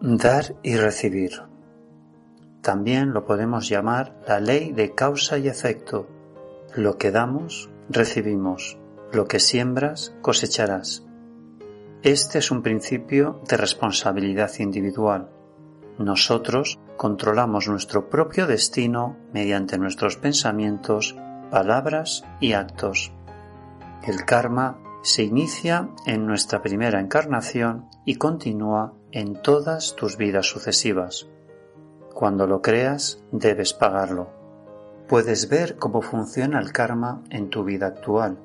Dar y recibir. También lo podemos llamar la ley de causa y efecto. Lo que damos, recibimos. Lo que siembras, cosecharás. Este es un principio de responsabilidad individual. Nosotros controlamos nuestro propio destino mediante nuestros pensamientos, palabras y actos. El karma se inicia en nuestra primera encarnación y continúa en todas tus vidas sucesivas. Cuando lo creas, debes pagarlo. Puedes ver cómo funciona el karma en tu vida actual.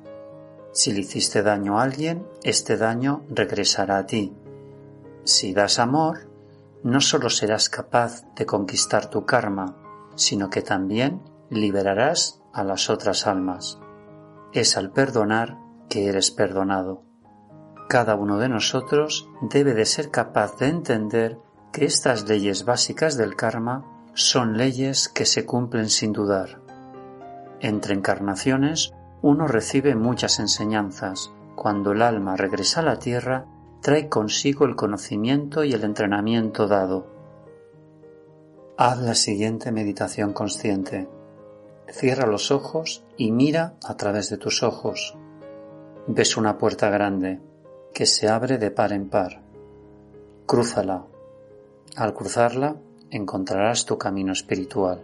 Si le hiciste daño a alguien, este daño regresará a ti. Si das amor, no solo serás capaz de conquistar tu karma, sino que también liberarás a las otras almas. Es al perdonar que eres perdonado. Cada uno de nosotros debe de ser capaz de entender que estas leyes básicas del karma son leyes que se cumplen sin dudar. Entre encarnaciones uno recibe muchas enseñanzas. Cuando el alma regresa a la tierra, trae consigo el conocimiento y el entrenamiento dado. Haz la siguiente meditación consciente. Cierra los ojos y mira a través de tus ojos. Ves una puerta grande que se abre de par en par. Crúzala. Al cruzarla encontrarás tu camino espiritual.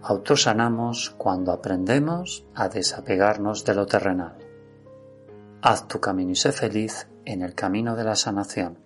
Autosanamos cuando aprendemos a desapegarnos de lo terrenal. Haz tu camino y sé feliz en el camino de la sanación.